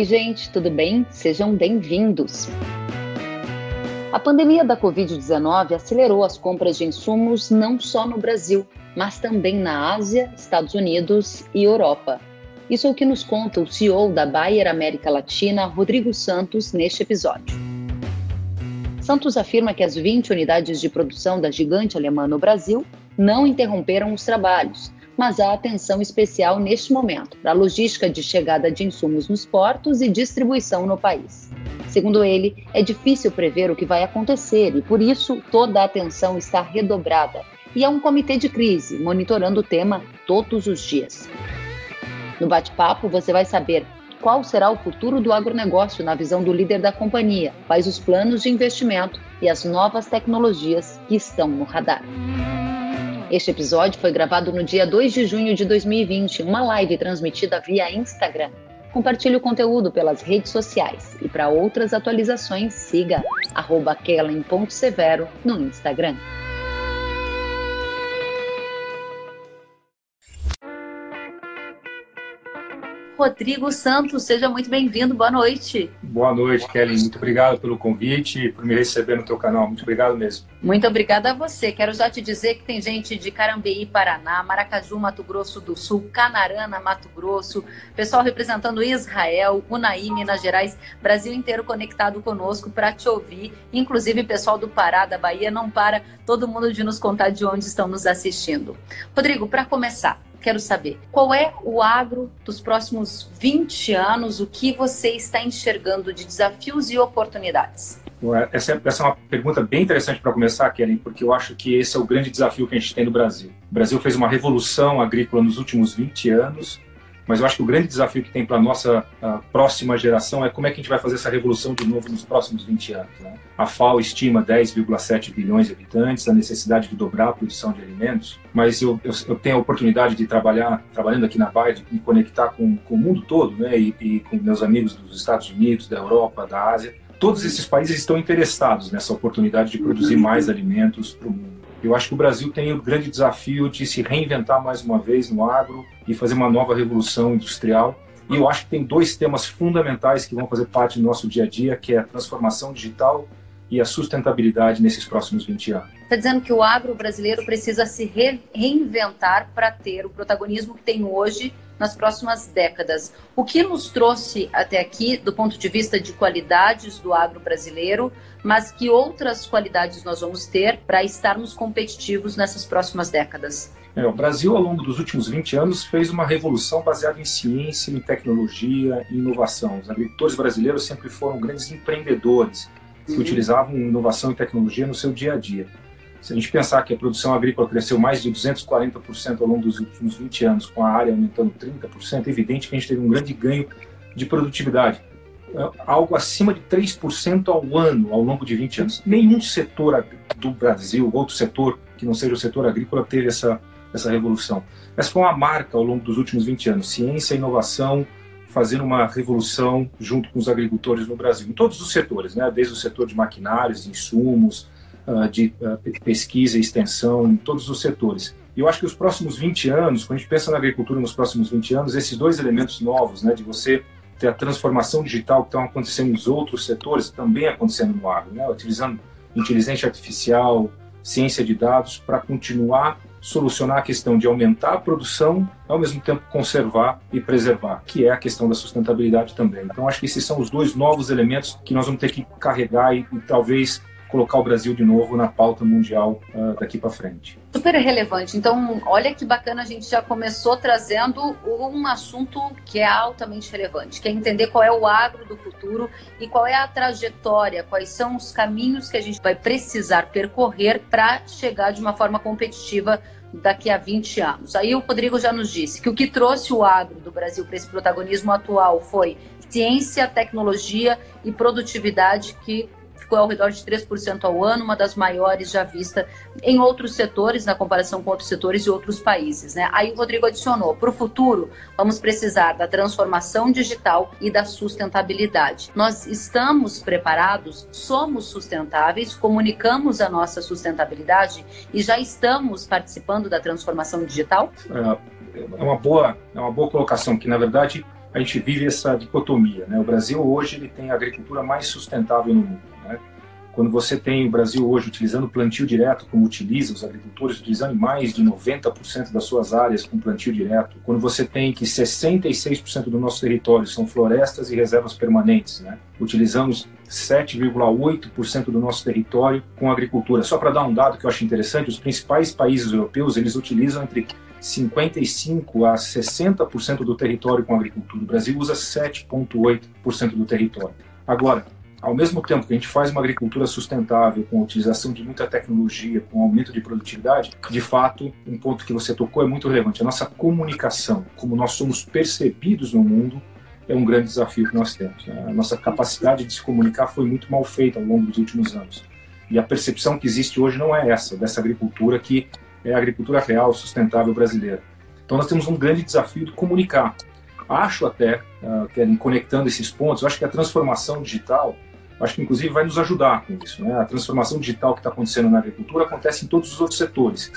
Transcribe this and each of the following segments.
Oi, gente, tudo bem? Sejam bem-vindos. A pandemia da Covid-19 acelerou as compras de insumos não só no Brasil, mas também na Ásia, Estados Unidos e Europa. Isso é o que nos conta o CEO da Bayer América Latina, Rodrigo Santos, neste episódio. Santos afirma que as 20 unidades de produção da gigante alemã no Brasil não interromperam os trabalhos, mas há atenção especial neste momento para a logística de chegada de insumos nos portos e distribuição no país. Segundo ele, é difícil prever o que vai acontecer e, por isso, toda a atenção está redobrada. E há um comitê de crise monitorando o tema todos os dias. No bate-papo, você vai saber qual será o futuro do agronegócio na visão do líder da companhia, quais os planos de investimento e as novas tecnologias que estão no radar. Este episódio foi gravado no dia 2 de junho de 2020, uma live transmitida via Instagram. Compartilhe o conteúdo pelas redes sociais e para outras atualizações siga kellen.severo no Instagram. Rodrigo Santos. Seja muito bem-vindo. Boa noite. Boa noite, Kelly. Muito obrigado pelo convite e por me receber no teu canal. Muito obrigado mesmo. Muito obrigada a você. Quero já te dizer que tem gente de Carambeí, Paraná, Maracaju, Mato Grosso do Sul, Canarana, Mato Grosso, pessoal representando Israel, Unaí, Minas Gerais, Brasil inteiro conectado conosco para te ouvir. Inclusive, pessoal do Pará, da Bahia, não para todo mundo de nos contar de onde estão nos assistindo. Rodrigo, para começar, quero saber qual é o agro dos próximos 20 anos, o que você está enxergando de desafios e oportunidades? Essa, é, essa é uma pergunta bem interessante para começar, Kelly, porque eu acho que esse é o grande desafio que a gente tem no Brasil. O Brasil fez uma revolução agrícola nos últimos 20 anos, mas eu acho que o grande desafio que tem para a nossa próxima geração é como é que a gente vai fazer essa revolução de novo nos próximos 20 anos. Né? A FAO estima 10,7 bilhões de habitantes, a necessidade de dobrar a produção de alimentos, mas eu, eu, eu tenho a oportunidade de trabalhar, trabalhando aqui na Baia, de me conectar com, com o mundo todo, né? E, e com meus amigos dos Estados Unidos, da Europa, da Ásia. Todos esses países estão interessados nessa oportunidade de produzir mais alimentos para o mundo. Eu acho que o Brasil tem o grande desafio de se reinventar mais uma vez no agro e fazer uma nova revolução industrial. E eu acho que tem dois temas fundamentais que vão fazer parte do nosso dia a dia, que é a transformação digital e a sustentabilidade nesses próximos 20 anos. Está dizendo que o agro brasileiro precisa se reinventar para ter o protagonismo que tem hoje nas próximas décadas. O que nos trouxe até aqui, do ponto de vista de qualidades do agro brasileiro, mas que outras qualidades nós vamos ter para estarmos competitivos nessas próximas décadas? É, o Brasil, ao longo dos últimos 20 anos, fez uma revolução baseada em ciência, em tecnologia e inovação. Os agricultores brasileiros sempre foram grandes empreendedores que uhum. utilizavam inovação e tecnologia no seu dia a dia. Se a gente pensar que a produção agrícola cresceu mais de 240% ao longo dos últimos 20 anos, com a área aumentando 30%, é evidente que a gente teve um grande ganho de produtividade. É algo acima de 3% ao ano ao longo de 20 anos. Nenhum setor do Brasil, outro setor que não seja o setor agrícola, teve essa, essa revolução. Essa foi uma marca ao longo dos últimos 20 anos. Ciência inovação fazendo uma revolução junto com os agricultores no Brasil, em todos os setores, né? desde o setor de maquinários, de insumos, uh, de uh, pesquisa e extensão, em todos os setores. E eu acho que os próximos 20 anos, quando a gente pensa na agricultura nos próximos 20 anos, esses dois elementos novos, né, de você ter a transformação digital que estão acontecendo nos outros setores, também acontecendo no agro, né, utilizando inteligência artificial, ciência de dados para continuar solucionar a questão de aumentar a produção, ao mesmo tempo conservar e preservar, que é a questão da sustentabilidade também. Então, acho que esses são os dois novos elementos que nós vamos ter que carregar e, e talvez colocar o Brasil de novo na pauta mundial uh, daqui para frente. Super relevante. Então, olha que bacana, a gente já começou trazendo um assunto que é altamente relevante, que é entender qual é o agro do futuro e qual é a trajetória, quais são os caminhos que a gente vai precisar percorrer para chegar de uma forma competitiva daqui a 20 anos. Aí o Rodrigo já nos disse que o que trouxe o agro do Brasil para esse protagonismo atual foi ciência, tecnologia e produtividade que ficou ao redor de 3% ao ano, uma das maiores já vista em outros setores, na comparação com outros setores de outros países. Né? Aí o Rodrigo adicionou: para o futuro, vamos precisar da transformação digital e da sustentabilidade. Nós estamos preparados, somos sustentáveis, comunicamos a nossa sustentabilidade e já estamos participando da transformação digital? É, é uma boa, é uma boa colocação, que na verdade a gente vive essa dicotomia. Né? O Brasil hoje ele tem a agricultura mais sustentável no mundo. Né? Quando você tem o Brasil hoje utilizando plantio direto, como utiliza, os agricultores utilizando mais de 90% das suas áreas com plantio direto, quando você tem que 66% do nosso território são florestas e reservas permanentes, né? utilizamos 7,8% do nosso território com agricultura. Só para dar um dado que eu acho interessante, os principais países europeus eles utilizam entre 55 a 60% do território com agricultura. O Brasil usa 7,8% do território. Agora, ao mesmo tempo que a gente faz uma agricultura sustentável, com a utilização de muita tecnologia, com aumento de produtividade, de fato, um ponto que você tocou é muito relevante. A nossa comunicação, como nós somos percebidos no mundo, é um grande desafio que nós temos. Né? A nossa capacidade de se comunicar foi muito mal feita ao longo dos últimos anos. E a percepção que existe hoje não é essa, dessa agricultura que é a agricultura real, sustentável brasileira. Então nós temos um grande desafio de comunicar. Acho até, uh, conectando esses pontos, acho que a transformação digital acho que inclusive vai nos ajudar com isso. Né? A transformação digital que está acontecendo na agricultura acontece em todos os outros setores.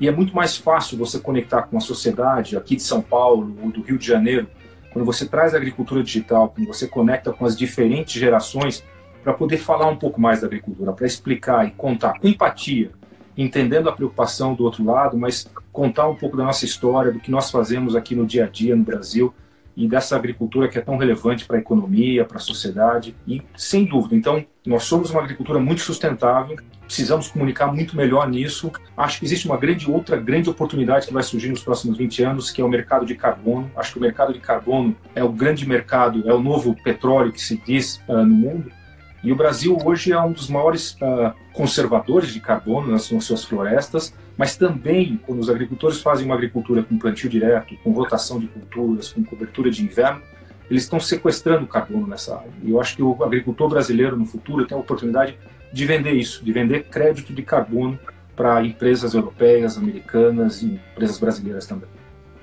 E é muito mais fácil você conectar com a sociedade aqui de São Paulo ou do Rio de Janeiro, quando você traz a agricultura digital, quando você conecta com as diferentes gerações, para poder falar um pouco mais da agricultura, para explicar e contar com empatia, entendendo a preocupação do outro lado, mas contar um pouco da nossa história, do que nós fazemos aqui no dia a dia no Brasil e dessa agricultura que é tão relevante para a economia, para a sociedade. E, sem dúvida, então, nós somos uma agricultura muito sustentável, precisamos comunicar muito melhor nisso. Acho que existe uma grande outra grande oportunidade que vai surgir nos próximos 20 anos, que é o mercado de carbono. Acho que o mercado de carbono é o grande mercado, é o novo petróleo que se diz uh, no mundo. E o Brasil hoje é um dos maiores uh, conservadores de carbono nas, nas, suas florestas, mas também quando os agricultores fazem uma agricultura com plantio direto, com rotação de culturas, com cobertura de inverno, eles estão sequestrando carbono nessa área. E eu acho que o agricultor brasileiro no futuro tem a oportunidade de vender isso, de vender crédito de carbono para empresas europeias, americanas e empresas brasileiras também.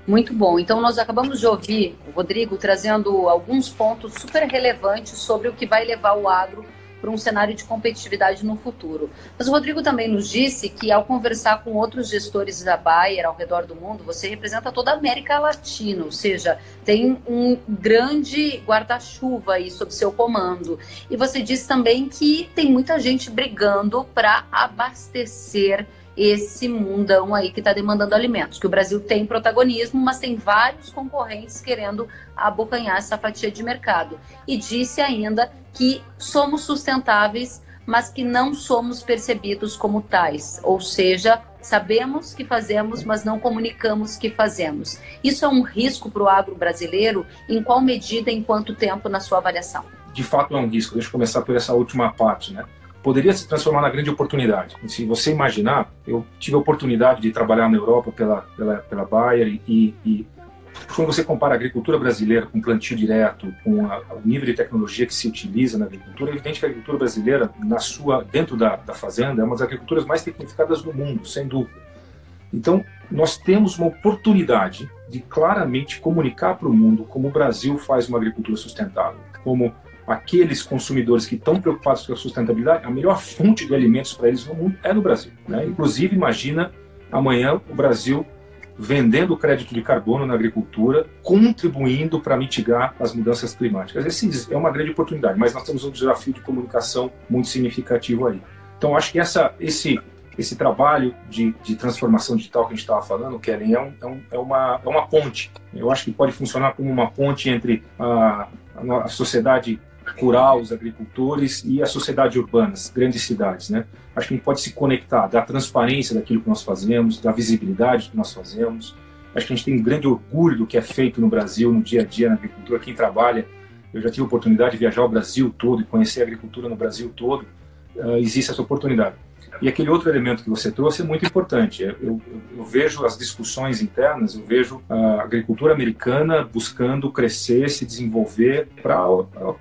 Muito bom. Então, nós acabamos de ouvir o Rodrigo trazendo alguns pontos super relevantes sobre o que vai levar o agro para um cenário de competitividade no futuro. Mas o Rodrigo também nos disse que, ao conversar com outros gestores da Bayer ao redor do mundo, você representa toda a América Latina, ou seja, tem um grande guarda-chuva aí sob seu comando. E você disse também que tem muita gente brigando para abastecer esse mundão aí que está demandando alimentos. Que o Brasil tem protagonismo, mas tem vários concorrentes querendo abocanhar essa fatia de mercado. E disse ainda que somos sustentáveis, mas que não somos percebidos como tais. Ou seja, sabemos que fazemos, mas não comunicamos que fazemos. Isso é um risco para o agro brasileiro? Em qual medida, em quanto tempo, na sua avaliação? De fato, é um risco. Deixa eu começar por essa última parte, né? Poderia se transformar na grande oportunidade. Se você imaginar, eu tive a oportunidade de trabalhar na Europa pela, pela, pela Bayer e, e quando você compara a agricultura brasileira com plantio direto, com a, o nível de tecnologia que se utiliza na agricultura, é evidente que a agricultura brasileira, na sua, dentro da, da fazenda, é uma das agriculturas mais tecnificadas do mundo, sem dúvida. Então, nós temos uma oportunidade de claramente comunicar para o mundo como o Brasil faz uma agricultura sustentável, como aqueles consumidores que estão preocupados com a sustentabilidade, a melhor fonte de alimentos para eles no mundo é no Brasil. Né? Inclusive, imagina amanhã o Brasil vendendo crédito de carbono na agricultura, contribuindo para mitigar as mudanças climáticas. Esse é uma grande oportunidade, mas nós temos um desafio de comunicação muito significativo aí. Então, acho que essa, esse, esse trabalho de, de transformação digital que a gente estava falando, Kellen, é, é, um, é, uma, é uma ponte. Eu acho que pode funcionar como uma ponte entre a, a sociedade rural, os agricultores e a sociedade urbana, as grandes cidades, né? Acho que a gente pode se conectar, dar transparência daquilo que nós fazemos, da visibilidade que nós fazemos. Acho que a gente tem um grande orgulho do que é feito no Brasil, no dia a dia na agricultura. Quem trabalha, eu já tive a oportunidade de viajar o Brasil todo e conhecer a agricultura no Brasil todo. Uh, existe essa oportunidade. E aquele outro elemento que você trouxe é muito importante. Eu, eu, vejo as discussões internas, eu vejo a agricultura americana buscando crescer, se desenvolver para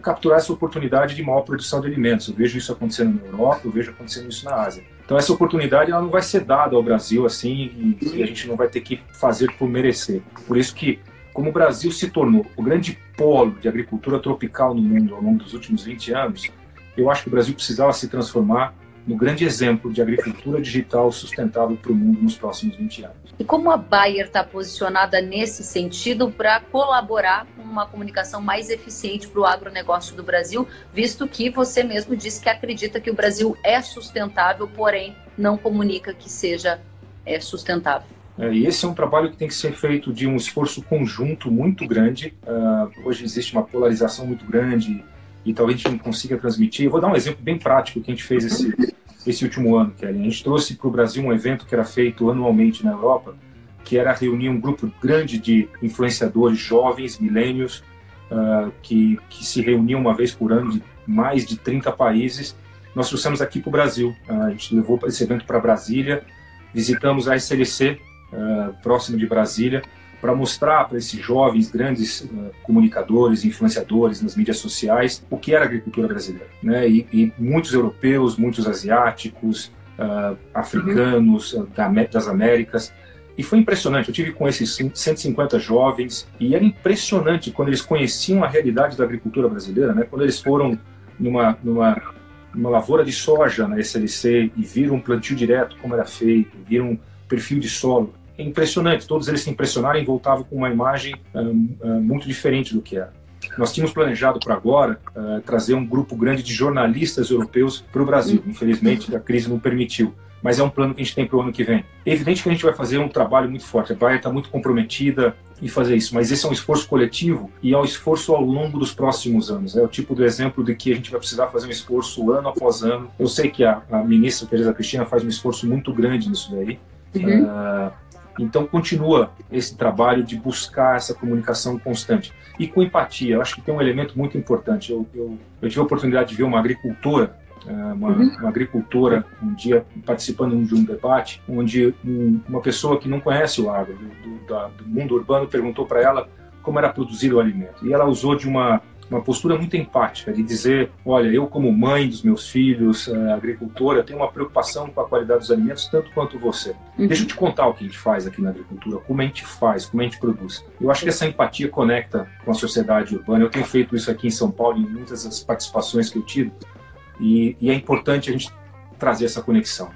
capturar essa oportunidade de maior produção de alimentos. Eu vejo isso acontecendo na Europa, eu vejo acontecendo isso na Ásia. Então essa oportunidade ela não vai ser dada ao Brasil assim e, e a gente não vai ter que fazer por merecer. Por isso que como o Brasil se tornou o grande polo de agricultura tropical no mundo ao longo dos últimos 20 anos, eu acho que o Brasil precisava se transformar no grande exemplo de agricultura digital sustentável para o mundo nos próximos 20 anos. E como a Bayer está posicionada nesse sentido para colaborar com uma comunicação mais eficiente para o agronegócio do Brasil, visto que você mesmo disse que acredita que o Brasil é sustentável, porém não comunica que seja é, sustentável? É, e esse é um trabalho que tem que ser feito de um esforço conjunto muito grande. Uh, hoje existe uma polarização muito grande e talvez a gente não consiga transmitir. Eu vou dar um exemplo bem prático que a gente fez esse, esse último ano, Kelly. A gente trouxe para o Brasil um evento que era feito anualmente na Europa, que era reunir um grupo grande de influenciadores jovens, milênios, uh, que, que se reuniam uma vez por ano de mais de 30 países. Nós trouxemos aqui para o Brasil. Uh, a gente levou esse evento para Brasília, visitamos a SLC, uh, próximo de Brasília, para mostrar para esses jovens, grandes uh, comunicadores, influenciadores nas mídias sociais, o que era a agricultura brasileira. Né? E, e muitos europeus, muitos asiáticos, uh, africanos, uhum. da, das Américas. E foi impressionante. Eu tive com esses 150 jovens e era impressionante quando eles conheciam a realidade da agricultura brasileira, né? Quando eles foram numa, numa, numa lavoura de soja na SLC e viram um plantio direto como era feito, viram perfil de solo, é impressionante. Todos eles se impressionaram e voltavam com uma imagem um, muito diferente do que era. Nós tínhamos planejado para agora uh, trazer um grupo grande de jornalistas europeus para o Brasil. Infelizmente, a crise não permitiu. Mas é um plano que a gente tem para o ano que vem. É evidente que a gente vai fazer um trabalho muito forte. A Bayer está muito comprometida em fazer isso, mas esse é um esforço coletivo e é um esforço ao longo dos próximos anos. É o tipo do exemplo de que a gente vai precisar fazer um esforço ano após ano. Eu sei que a, a ministra Teresa Cristina faz um esforço muito grande nisso daí. Uhum. Uh, então, continua esse trabalho de buscar essa comunicação constante. E com empatia, eu acho que tem um elemento muito importante. Eu, eu, eu tive a oportunidade de ver uma agricultora, eh, uma, uhum. uma agricultora, um dia participando de um debate, onde um, uma pessoa que não conhece o agro, do, do, da, do mundo urbano, perguntou para ela como era produzido o alimento. E ela usou de uma uma postura muito empática de dizer, olha, eu como mãe dos meus filhos, uh, agricultora, tenho uma preocupação com a qualidade dos alimentos tanto quanto você. Uhum. Deixa eu te contar o que a gente faz aqui na agricultura, como a gente faz, como a gente produz. Eu acho que essa empatia conecta com a sociedade urbana. Eu tenho feito isso aqui em São Paulo em muitas das participações que eu tive e, e é importante a gente trazer essa conexão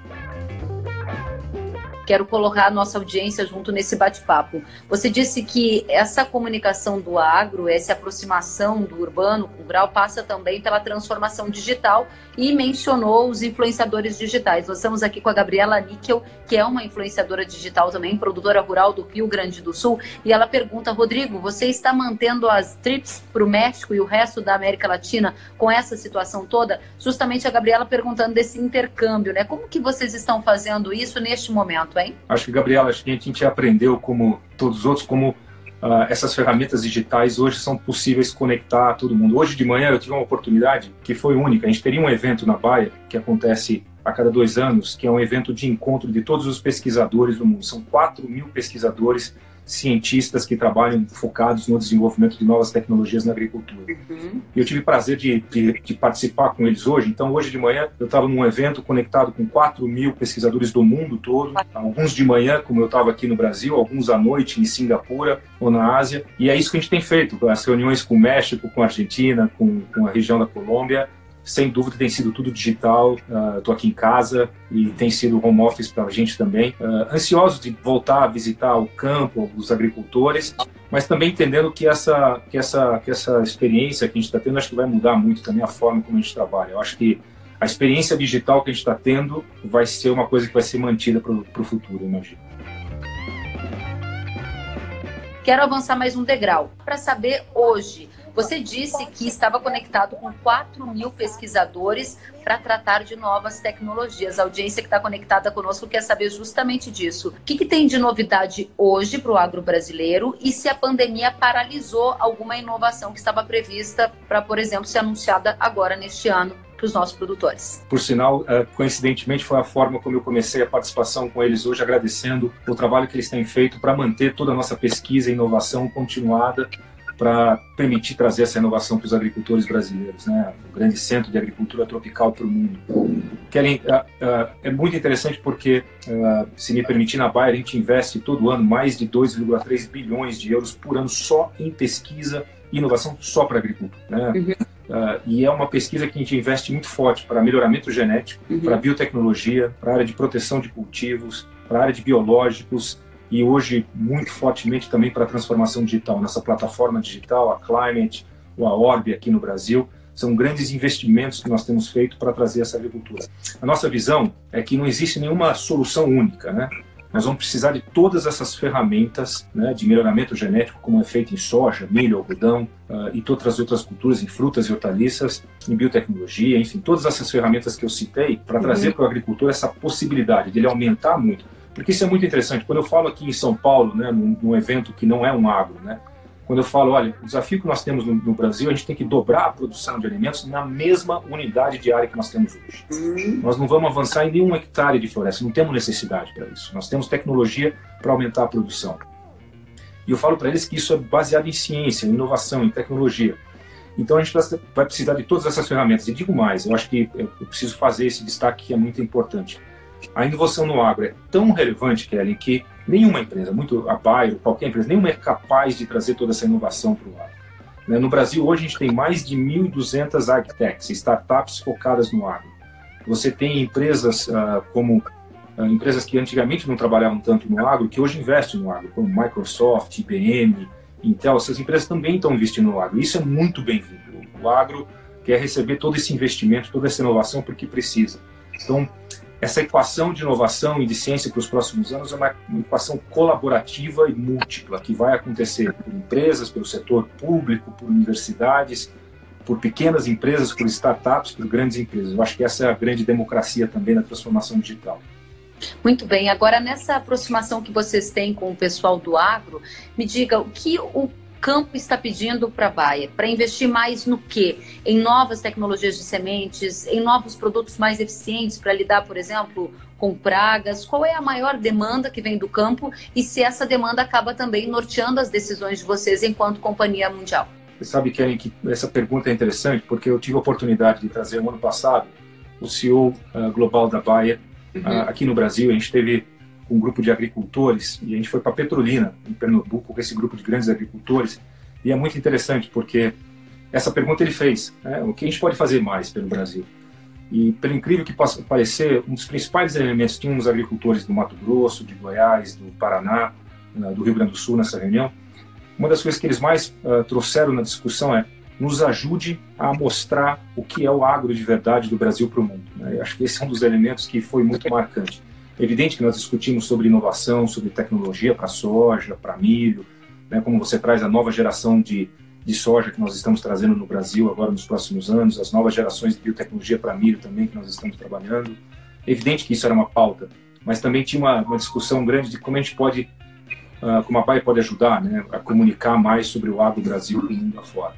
quero colocar a nossa audiência junto nesse bate-papo. Você disse que essa comunicação do agro, essa aproximação do urbano com o rural, passa também pela transformação digital e mencionou os influenciadores digitais. Nós estamos aqui com a Gabriela Níquel, que é uma influenciadora digital também, produtora rural do Rio Grande do Sul, e ela pergunta, Rodrigo, você está mantendo as trips para o México e o resto da América Latina com essa situação toda? Justamente a Gabriela perguntando desse intercâmbio, né? Como que vocês estão fazendo isso neste momento, Acho que, Gabriela, acho que a gente aprendeu, como todos os outros, como Uh, essas ferramentas digitais hoje são possíveis conectar todo mundo. Hoje de manhã eu tive uma oportunidade que foi única. A gente teria um evento na Baia que acontece a cada dois anos, que é um evento de encontro de todos os pesquisadores do mundo. São 4 mil pesquisadores cientistas que trabalham focados no desenvolvimento de novas tecnologias na agricultura. Uhum. Eu tive o prazer de, de, de, participar com eles hoje. Então, hoje de manhã, eu estava num evento conectado com 4 mil pesquisadores do mundo todo, alguns de manhã, como eu estava aqui no Brasil, alguns à noite em Singapura ou na Ásia. E é isso que a gente tem feito, as reuniões com o México, com a Argentina, com, com a região da Colômbia, sem dúvida tem sido tudo digital. Estou uh, aqui em casa e tem sido home office para a gente também. Uh, ansioso de voltar a visitar o campo, os agricultores, mas também entendendo que essa, que essa, que essa experiência que a gente está tendo, acho que vai mudar muito também a forma como a gente trabalha. Eu acho que a experiência digital que a gente está tendo vai ser uma coisa que vai ser mantida para o futuro, imagino. Quero avançar mais um degrau para saber hoje você disse que estava conectado com 4 mil pesquisadores para tratar de novas tecnologias. A audiência que está conectada conosco quer saber justamente disso. O que, que tem de novidade hoje para o agro brasileiro e se a pandemia paralisou alguma inovação que estava prevista para, por exemplo, ser anunciada agora neste ano para os nossos produtores. Por sinal, é, coincidentemente, foi a forma como eu comecei a participação com eles hoje, agradecendo o trabalho que eles têm feito para manter toda a nossa pesquisa e inovação continuada para permitir trazer essa inovação para os agricultores brasileiros, né? O grande centro de agricultura tropical para o mundo. Kelly, uh, uh, é muito interessante porque, uh, se me permitir, na Bayer a gente investe todo ano mais de 2,3 bilhões de euros por ano só em pesquisa e inovação só para agricultura. Né? Uhum. e é uma pesquisa que a gente investe muito forte para melhoramento genético, uhum. para biotecnologia, para área de proteção de cultivos, para área de biológicos, e hoje muito fortemente também para a transformação digital. Nessa plataforma digital, a Climate, o Aorb aqui no Brasil, são grandes investimentos que nós temos feito para trazer essa agricultura. A nossa visão é que não existe nenhuma solução única, né? Nós vamos precisar de todas essas ferramentas né, de melhoramento genético, como é feito em soja, milho, algodão uh, e todas as outras culturas, em frutas e hortaliças, em biotecnologia, enfim, todas essas ferramentas que eu citei para uhum. trazer para o agricultor essa possibilidade de ele aumentar muito. Porque isso é muito interessante. Quando eu falo aqui em São Paulo, né, num, num evento que não é um agro, né, quando eu falo, olha, o desafio que nós temos no, no, Brasil, a gente tem que dobrar a produção de alimentos na mesma unidade de área que nós temos hoje. Uhum. Nós não vamos avançar em nenhum hectare de floresta, não temos necessidade para isso. Nós temos tecnologia para aumentar a produção. E eu falo para eles que isso é baseado em ciência, em inovação, em tecnologia. Então a gente vai precisar de todas essas ferramentas. E digo mais, eu acho que eu preciso fazer esse destaque que é muito importante. A inovação no agro é tão relevante, Kelly, que Nenhuma empresa, muito a Bayer, qualquer empresa, nenhuma é capaz de trazer toda essa inovação para o agro. Né? No Brasil, hoje, a gente tem mais de 1.200 agtechs, startups focadas no agro. Você tem empresas uh, como uh, empresas que antigamente não trabalhavam tanto no agro, que hoje investem no agro, como Microsoft, IBM, Intel, essas empresas também estão investindo no agro. Isso é muito bem-vindo. O agro quer receber todo esse investimento, toda essa inovação, porque precisa. Então, essa equação de inovação e de ciência para os próximos anos é uma, equação colaborativa e múltipla, que vai acontecer por empresas, pelo setor público, por universidades, por pequenas empresas, por startups, por grandes empresas. Eu acho que essa é a grande democracia também na transformação digital. Muito bem. Agora, nessa aproximação que vocês têm com o pessoal do agro, me diga o que o campo está pedindo para a Bayer? Para investir mais no quê? Em novas tecnologias de sementes, em novos produtos mais eficientes para lidar, por exemplo, com pragas? Qual é a maior demanda que vem do campo e se essa demanda acaba também norteando as decisões de vocês enquanto companhia mundial? Você sabe, Karen, que essa pergunta é interessante porque eu tive a oportunidade de trazer no ano passado o CEO uh, ah, global da Bayer uhum. uh, aqui no Brasil. A gente teve com um grupo de agricultores e a gente foi para Petrolina, em Pernambuco, com esse grupo de grandes agricultores. E é muito interessante porque essa pergunta ele fez: né, o que a gente pode fazer mais pelo Brasil? E, pelo incrível que possa parecer, um dos principais elementos, tínhamos agricultores do Mato Grosso, de Goiás, do Paraná, né, do Rio Grande do Sul nessa reunião. Uma das coisas que eles mais uh, trouxeram na discussão é nos ajude a mostrar o que é o agro de verdade do Brasil para o mundo. Né? Acho que esse é um dos elementos que foi muito marcante. Evidente que nós discutimos sobre inovação, sobre tecnologia para soja, para milho, né, como você traz a nova geração de, de soja que nós estamos trazendo no Brasil agora nos próximos anos, as novas gerações de biotecnologia para milho também que nós estamos trabalhando. Evidente que isso era uma pauta, mas também tinha uma, uma discussão grande de como a gente pode, uh, como a PAI pode ajudar né, a comunicar mais sobre o agro Brasil para o mundo afora.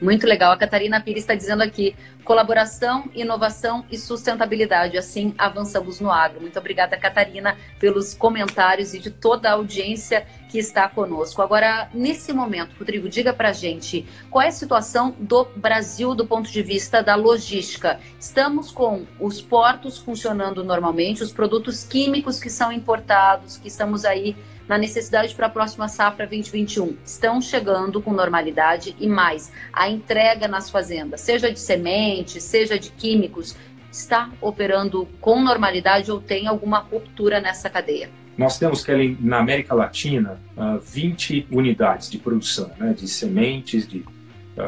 Muito legal. A Catarina Pires está dizendo aqui: colaboração, inovação e sustentabilidade. Assim avançamos no agro. Muito obrigada, Catarina, pelos comentários e de toda a audiência que está conosco. Agora, nesse momento, Rodrigo, diga para gente qual é a situação do Brasil do ponto de vista da logística. Estamos com os portos funcionando normalmente, os produtos químicos que são importados, que estamos aí na necessidade para a próxima safra 2021 estão chegando com normalidade e mais, a entrega nas fazendas, seja de sementes, seja de químicos, está operando com normalidade ou tem alguma ruptura nessa cadeia? Nós temos, Kelly, na América Latina, 20 ah, unidades de produção né, de sementes, de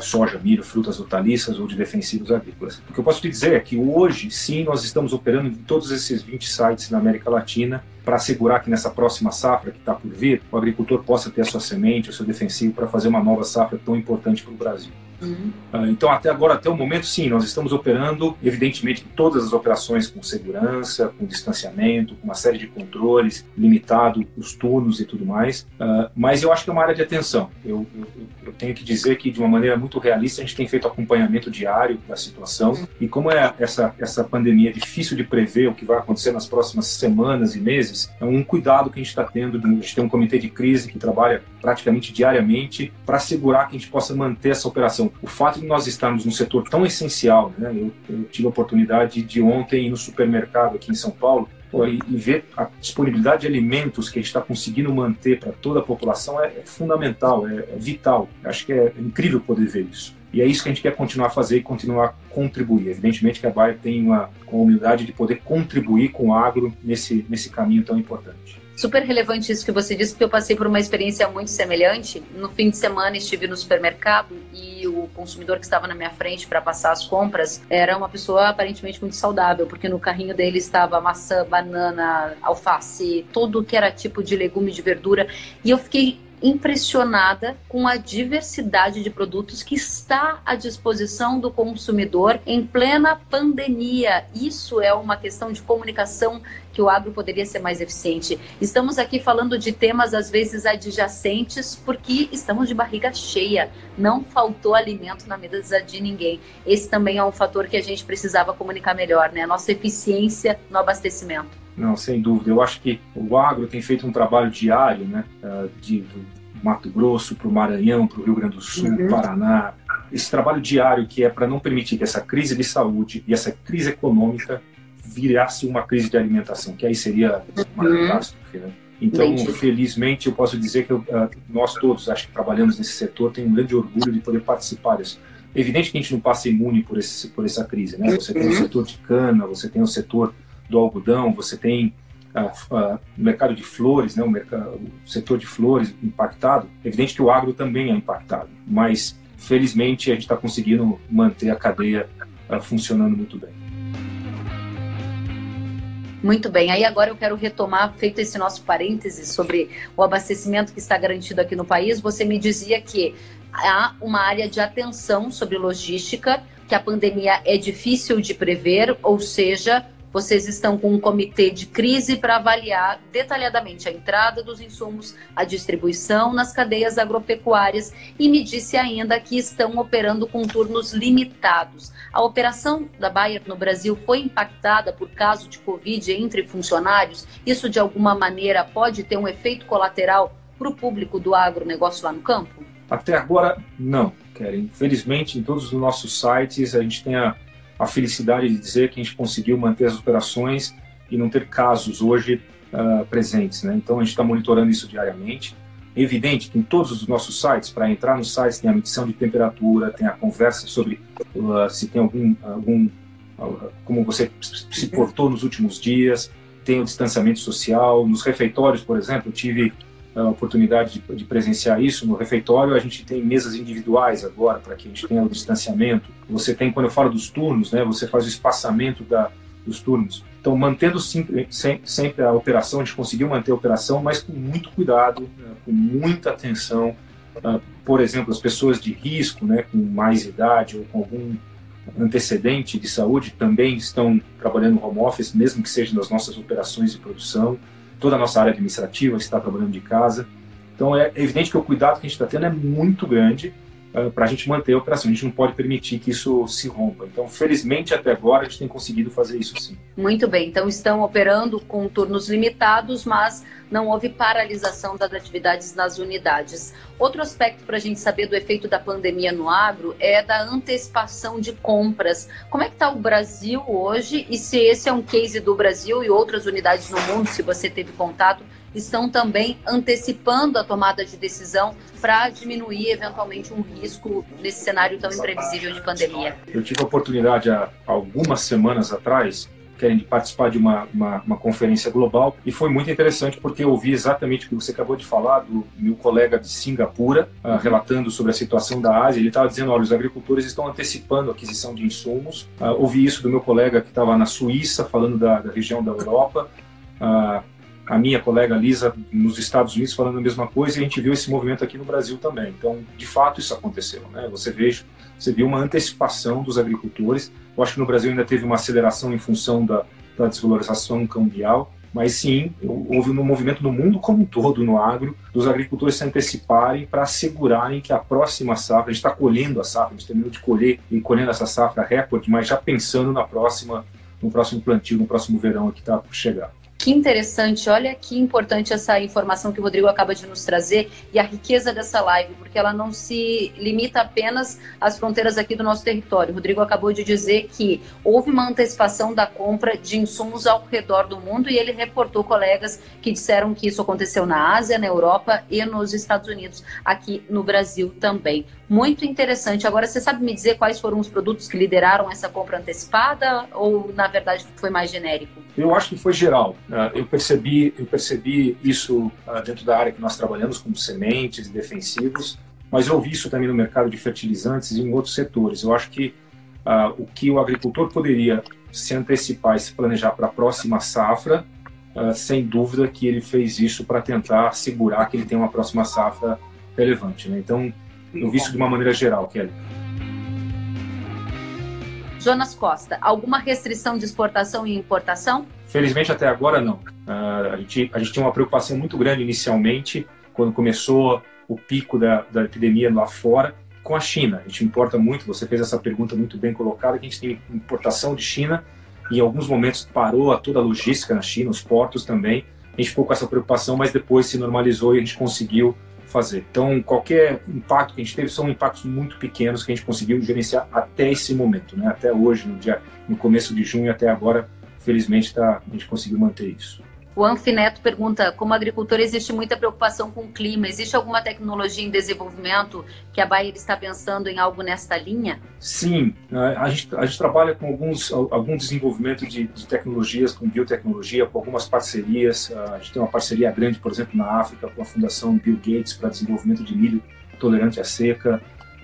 soja, milho, frutas, hortaliças ou de defensivos agrícolas. O que eu posso te dizer é que hoje, sim, nós estamos operando em todos esses 20 sites na América Latina para assegurar que nessa próxima safra que está por vir, o agricultor possa ter a sua semente, o seu defensivo para fazer uma nova safra tão importante para o Brasil. Uhum. Então, até agora, até o momento, sim, nós estamos operando, evidentemente, todas as operações com segurança, com distanciamento, com uma série de controles, limitado os turnos e tudo mais. Uh, mas eu acho que é uma área de atenção. Eu, eu, eu, tenho que dizer que, de uma maneira muito realista, a gente tem feito acompanhamento diário da situação. Uhum. E como é essa, essa pandemia é difícil de prever o que vai acontecer nas próximas semanas e meses, é um cuidado que a gente está tendo. A gente tem um comitê de crise que trabalha praticamente diariamente para assegurar que a gente possa manter essa operação o fato de nós estarmos num setor tão essencial, né? eu, eu tive a oportunidade de ontem ir no supermercado aqui em São Paulo pô, e, e, ver a disponibilidade de alimentos que a gente está conseguindo manter para toda a população é, é fundamental, é, é, vital. Acho que é incrível poder ver isso. E é isso que a gente quer continuar a fazer e continuar a contribuir. Evidentemente que a Bayer tem uma, uma humildade de poder contribuir com o agro nesse, nesse caminho tão importante. Super relevante isso que você disse, porque eu passei por uma experiência muito semelhante. No fim de semana estive no supermercado e o consumidor que estava na minha frente para passar as compras era uma pessoa aparentemente muito saudável, porque no carrinho dele estava maçã, banana, alface, tudo que era tipo de legume, de verdura. E eu fiquei impressionada com a diversidade de produtos que está à disposição do consumidor em plena pandemia. Isso é uma questão de comunicação que o agro poderia ser mais eficiente. Estamos aqui falando de temas às vezes adjacentes porque estamos de barriga cheia. Não faltou alimento na mesa de ninguém. Esse também é um fator que a gente precisava comunicar melhor, né? A nossa eficiência no abastecimento. Não, sem dúvida. Eu acho que o agro tem feito um trabalho diário, né? Ah, de, do Mato Grosso para o Maranhão, para o Rio Grande do Sul, uhum. Paraná. Esse trabalho diário que é para não permitir que essa crise de saúde e essa crise econômica virasse uma crise de alimentação, que aí seria uma uhum. catástrofe, né? Então, felizmente, eu posso dizer que eu, ah, nós todos, acho que trabalhamos nesse setor, tem um grande orgulho de poder participar disso. Evidente que a gente não passa imune por, esse, por essa crise, né? Você tem o uhum. setor de cana, você tem o setor do algodão, você tem o mercado de flores, né, o, mercado, o setor de flores impactado. Evidente que o agro também é impactado, mas felizmente a gente está conseguindo manter a cadeia uh, funcionando muito bem. Muito bem, aí agora eu quero retomar, feito esse nosso parêntese sobre o abastecimento que está garantido aqui no país, você me dizia que há uma área de atenção sobre logística, que a pandemia é difícil de prever, ou seja, vocês estão com um comitê de crise para avaliar detalhadamente a entrada dos insumos, a distribuição nas cadeias agropecuárias e me disse ainda que estão operando com turnos limitados. A operação da Bayer no Brasil foi impactada por caso de Covid entre funcionários? Isso de alguma maneira pode ter um efeito colateral para o público do agronegócio lá no campo? Até agora, não, Keren. Infelizmente, em todos os nossos sites, a gente tem a a felicidade de dizer que a gente conseguiu manter as operações e não ter casos hoje uh, presentes. Né? Então a gente está monitorando isso diariamente. É evidente que em todos os nossos sites, para entrar nos sites, tem a medição de temperatura, tem a conversa sobre uh, se tem algum, algum uh, como você se portou nos últimos dias, tem o distanciamento social. Nos refeitórios, por exemplo, tive a oportunidade de, de, presenciar isso no refeitório. A gente tem mesas individuais agora para que a gente tenha o distanciamento. Você tem, quando eu falo dos turnos, né, você faz o espaçamento da, dos turnos. Então, mantendo sempre, sempre a operação, a gente conseguiu manter a operação, mas com muito cuidado, né, com muita atenção. Uh, por exemplo, as pessoas de risco, né, com mais idade ou com algum antecedente de saúde, também estão trabalhando home office, mesmo que seja nas nossas operações de produção toda a nossa área administrativa está trabalhando de casa. Então é evidente que o cuidado que a gente está tendo é muito grande para a gente manter a operação. A gente não pode permitir que isso se rompa. Então, felizmente, até agora, a gente tem conseguido fazer isso sim. Muito bem. Então, estão operando com turnos limitados, mas não houve paralisação das atividades nas unidades. Outro aspecto para a gente saber do efeito da pandemia no agro é da antecipação de compras. Como é que está o Brasil hoje e se esse é um case do Brasil e outras unidades no mundo, se você teve contato, estão também antecipando a tomada de decisão para diminuir eventualmente um risco nesse cenário tão imprevisível de pandemia. Eu tive a oportunidade há algumas semanas atrás querem participar de uma, uma, uma, conferência global e foi muito interessante porque eu ouvi exatamente o que você acabou de falar do meu colega de Singapura uh, relatando sobre a situação da Ásia. Ele estava dizendo, olha, os agricultores estão antecipando a aquisição de insumos. Uh, ouvi isso do meu colega que estava na Suíça falando da, da região da Europa. Uh, a minha colega Lisa nos Estados Unidos falando a mesma coisa e a gente viu esse movimento aqui no Brasil também. Então, de fato, isso aconteceu. Né? Você, veja, você viu uma antecipação dos agricultores. Eu acho que no Brasil ainda teve uma aceleração em função da, da desvalorização cambial, mas sim, houve um movimento no mundo como um todo, no agro, dos agricultores se anteciparem para assegurarem que a próxima safra, a gente está colhendo a safra, a gente terminou de colher e colhendo essa safra recorde, mas já pensando na próxima, no próximo plantio, no próximo verão que está por chegar. Que interessante, olha que importante essa informação que o Rodrigo acaba de nos trazer e a riqueza dessa live, porque ela não se limita apenas às fronteiras aqui do nosso território. O Rodrigo acabou de dizer que houve uma antecipação da compra de insumos ao redor do mundo e ele reportou colegas que disseram que isso aconteceu na Ásia, na Europa e nos Estados Unidos, aqui no Brasil também. Muito interessante. Agora, você sabe me dizer quais foram os produtos que lideraram essa compra antecipada ou, na verdade, foi mais genérico? Eu acho que foi geral uh, eu percebi eu percebi isso uh, dentro da área que nós trabalhamos com sementes e defensivos, mas eu vi isso também no mercado de fertilizantes e em outros setores. Eu acho que uh, o que o agricultor poderia se antecipar e se planejar para a próxima safra, sem dúvida que ele fez isso para tentar assegurar que ele tem uma próxima safra relevante. Né? Então, eu vi isso de uma maneira geral, Kelly. Jonas Costa, alguma restrição de exportação e importação? Felizmente até agora não. Uh, a, gente, a gente tinha uma preocupação muito grande inicialmente, quando começou o pico da, da epidemia lá fora, com a China. A gente importa muito, você fez essa pergunta muito bem colocada, que a gente tem importação de China, e em alguns momentos parou a toda a logística na China, os portos também. A gente ficou com essa preocupação, mas depois se normalizou e a gente conseguiu fazer. Então, qualquer impacto que a gente teve são impactos muito pequenos que a gente conseguiu gerenciar até esse momento, né? Até hoje, no dia, no começo de junho até agora, felizmente tá, a gente conseguiu manter isso. O Anfineto pergunta: como agricultor, existe muita preocupação com o clima? Existe alguma tecnologia em desenvolvimento que a Bayer está pensando em algo nesta linha? Sim, a gente, a gente trabalha com alguns, algum desenvolvimento de, de tecnologias, com biotecnologia, com algumas parcerias. A gente tem uma parceria grande, por exemplo, na África, com a Fundação Bill Gates para desenvolvimento de milho tolerante à seca.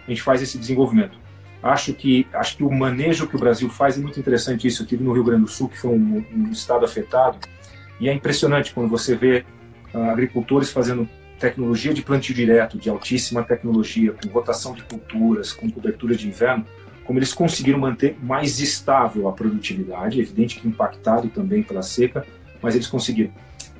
A gente faz esse desenvolvimento. Acho que, acho que o manejo que o Brasil faz é muito interessante isso. Eu estive no Rio Grande do Sul, que foi um, um estado afetado, e é impressionante quando você vê uh, agricultores fazendo tecnologia de plantio direto, de altíssima tecnologia, com rotação de culturas, com cobertura de inverno, como eles conseguiram manter mais estável a produtividade, evidente que impactado também pela seca, mas eles conseguiram.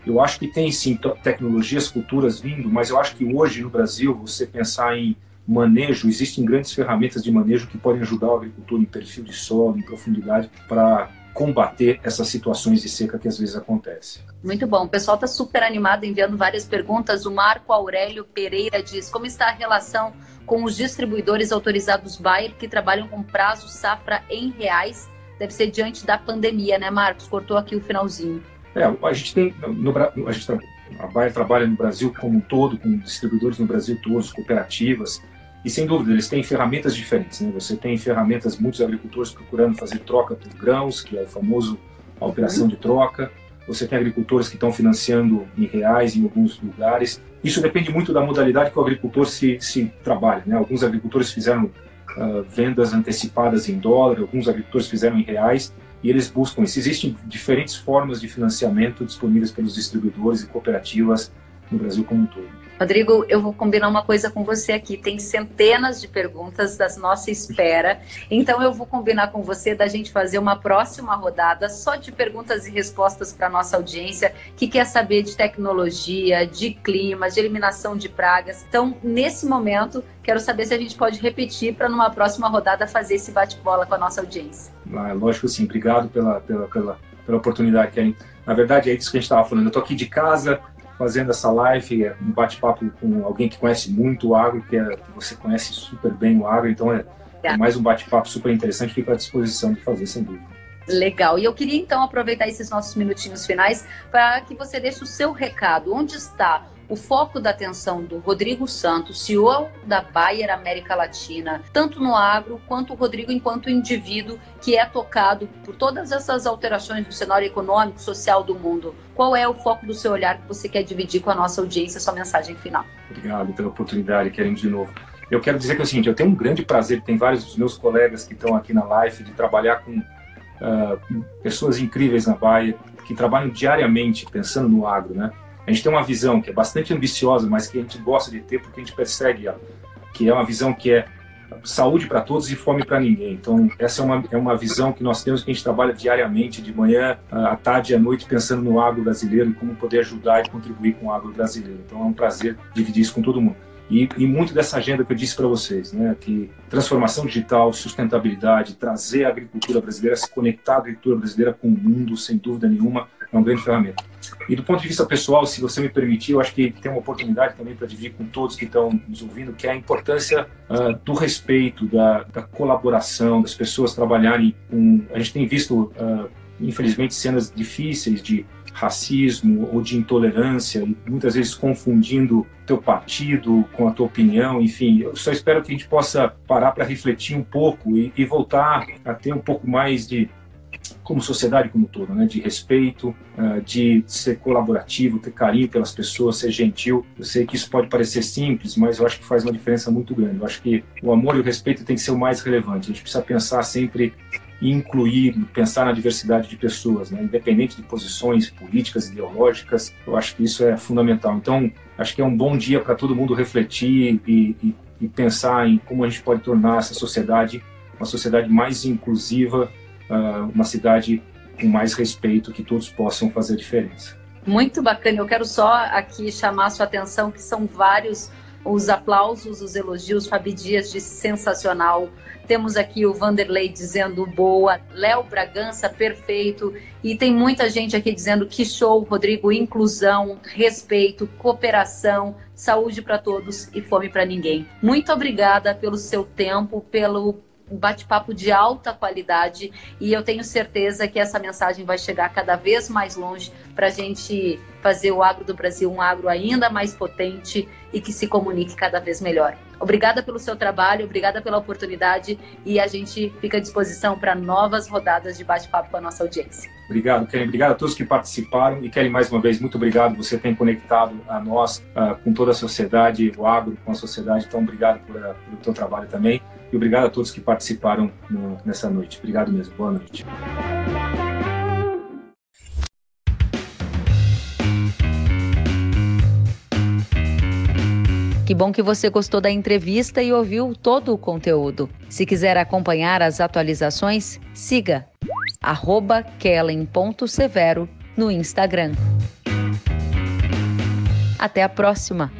Eu acho que tem sim tecnologias futuras vindo, mas eu acho que hoje no Brasil, você pensar em manejo, existem grandes ferramentas de manejo que podem ajudar o agricultor em perfil de solo, em profundidade, para combater essas situações de seca que às vezes acontecem. Muito bom. O pessoal está super animado enviando várias perguntas. O Marco Aurélio Pereira diz: como está a relação com os distribuidores autorizados Bayer que trabalham com prazo safra em reais? Deve ser diante da pandemia, né, Marcos? Cortou aqui o finalzinho. É, a gente tem no, a, gente, a Bayer trabalha no Brasil como um todo, com distribuidores no Brasil todos, cooperativas. E sem dúvida, eles têm ferramentas diferentes. Né? Você tem ferramentas, muitos agricultores procurando fazer troca por grãos, que é o famoso a operação de troca. Você tem agricultores que estão financiando em reais em alguns lugares. Isso depende muito da modalidade que o agricultor se, se trabalha. Né? Alguns agricultores fizeram uh, vendas antecipadas em dólar, alguns agricultores fizeram em reais e eles buscam isso. Existem diferentes formas de financiamento disponíveis pelos distribuidores e cooperativas no Brasil como um todo. Rodrigo, eu vou combinar uma coisa com você aqui. Tem centenas de perguntas da nossa espera. Então eu vou combinar com você da gente fazer uma próxima rodada só de perguntas e respostas para nossa audiência que quer saber de tecnologia, de clima, de eliminação de pragas. Então, nesse momento, quero saber se a gente pode repetir para numa próxima rodada fazer esse bate-bola com a nossa audiência. Ah, lógico sim. Obrigado pela, pela, pela, pela oportunidade, Karen. Na verdade, é isso que a gente estava falando. Eu estou aqui de casa, fazendo essa live, é um bate-papo com alguém que conhece muito o agro, que, é, que você conhece super bem o agro, então é, é mais um bate-papo super interessante, fico à disposição de fazer, sem dúvida. Legal. E eu queria então aproveitar esses nossos minutinhos finais para que você deixe o seu recado. Onde está o foco da atenção do Rodrigo Santos, CEO da Bayer América Latina, tanto no agro quanto o Rodrigo enquanto indivíduo que é tocado por todas essas alterações do cenário econômico, social do mundo. Qual é o foco do seu olhar que você quer dividir com a nossa audiência, sua mensagem final? Obrigado pela oportunidade, queremos de novo. Eu quero dizer que é o seguinte, eu tenho um grande prazer, tem vários dos meus colegas que estão aqui na live, de trabalhar com uh, pessoas incríveis na Bayer, que trabalham diariamente pensando no agro, né? A gente tem uma visão que é bastante ambiciosa, mas que a gente gosta de ter porque a gente persegue ela, que é uma visão que é saúde para todos e fome para ninguém. Então, essa é uma, é uma visão que nós temos que a gente trabalha diariamente, de manhã, à tarde e à noite, pensando no agro brasileiro e como poder ajudar e contribuir com o agro brasileiro. Então, é um prazer dividir isso com todo mundo. E, e muito dessa agenda que eu disse para vocês, né, que transformação digital, sustentabilidade, trazer a agricultura brasileira, se conectar a agricultura brasileira com o mundo, sem dúvida nenhuma, é uma grande ferramenta. E do ponto de vista pessoal, se você me permitir, eu acho que tem uma oportunidade também para dividir com todos que estão nos ouvindo, que é a importância uh, do respeito, da, da, colaboração, das pessoas trabalharem com. A gente tem visto, uh, infelizmente, cenas difíceis de racismo ou de intolerância e muitas vezes confundindo teu partido com a tua opinião, enfim, eu só espero que a gente possa parar para refletir um pouco e, e, voltar a ter um pouco mais de como sociedade como todo, né? De respeito, uh, de ser colaborativo, ter carinho pelas pessoas, ser gentil. Eu sei que isso pode parecer simples, mas eu acho que faz uma diferença muito grande. Eu acho que o amor e o respeito tem que ser o mais relevante. A gente precisa pensar sempre e incluir, pensar na diversidade de pessoas, né? independente de posições políticas, ideológicas. Eu acho que isso é fundamental. Então, acho que é um bom dia para todo mundo refletir e, e, e, pensar em como a gente pode tornar essa sociedade uma sociedade mais inclusiva, uh, uma cidade com mais respeito, que todos possam fazer diferença. Muito bacana. Eu quero só aqui chamar a sua atenção que são vários os aplausos, os elogios. Fabi Dias disse sensacional. Temos aqui o Vanderlei dizendo boa, Léo Bragança perfeito e tem muita gente aqui dizendo que show, Rodrigo, inclusão, respeito, cooperação, saúde para todos e fome para ninguém. Muito obrigada pelo seu tempo, pelo um bate-papo de alta qualidade e eu tenho certeza que essa mensagem vai chegar cada vez mais longe para a gente fazer o agro do Brasil um agro ainda mais potente e que se comunique cada vez melhor. Obrigada pelo seu trabalho, obrigada pela oportunidade e a gente fica à disposição para novas rodadas de bate-papo com a nossa audiência. Obrigado, Kelly. Obrigado a todos que participaram. E Kelly, mais uma vez, muito obrigado. Você tem conectado a nós uh, com toda a sociedade, o agro com a sociedade. Então, obrigado uh, pelo teu trabalho também. E obrigado a todos que participaram no, nessa noite. Obrigado mesmo. Boa noite. Que bom que você gostou da entrevista e ouviu todo o conteúdo. Se quiser acompanhar as atualizações, siga kellen.severo no Instagram. Até a próxima!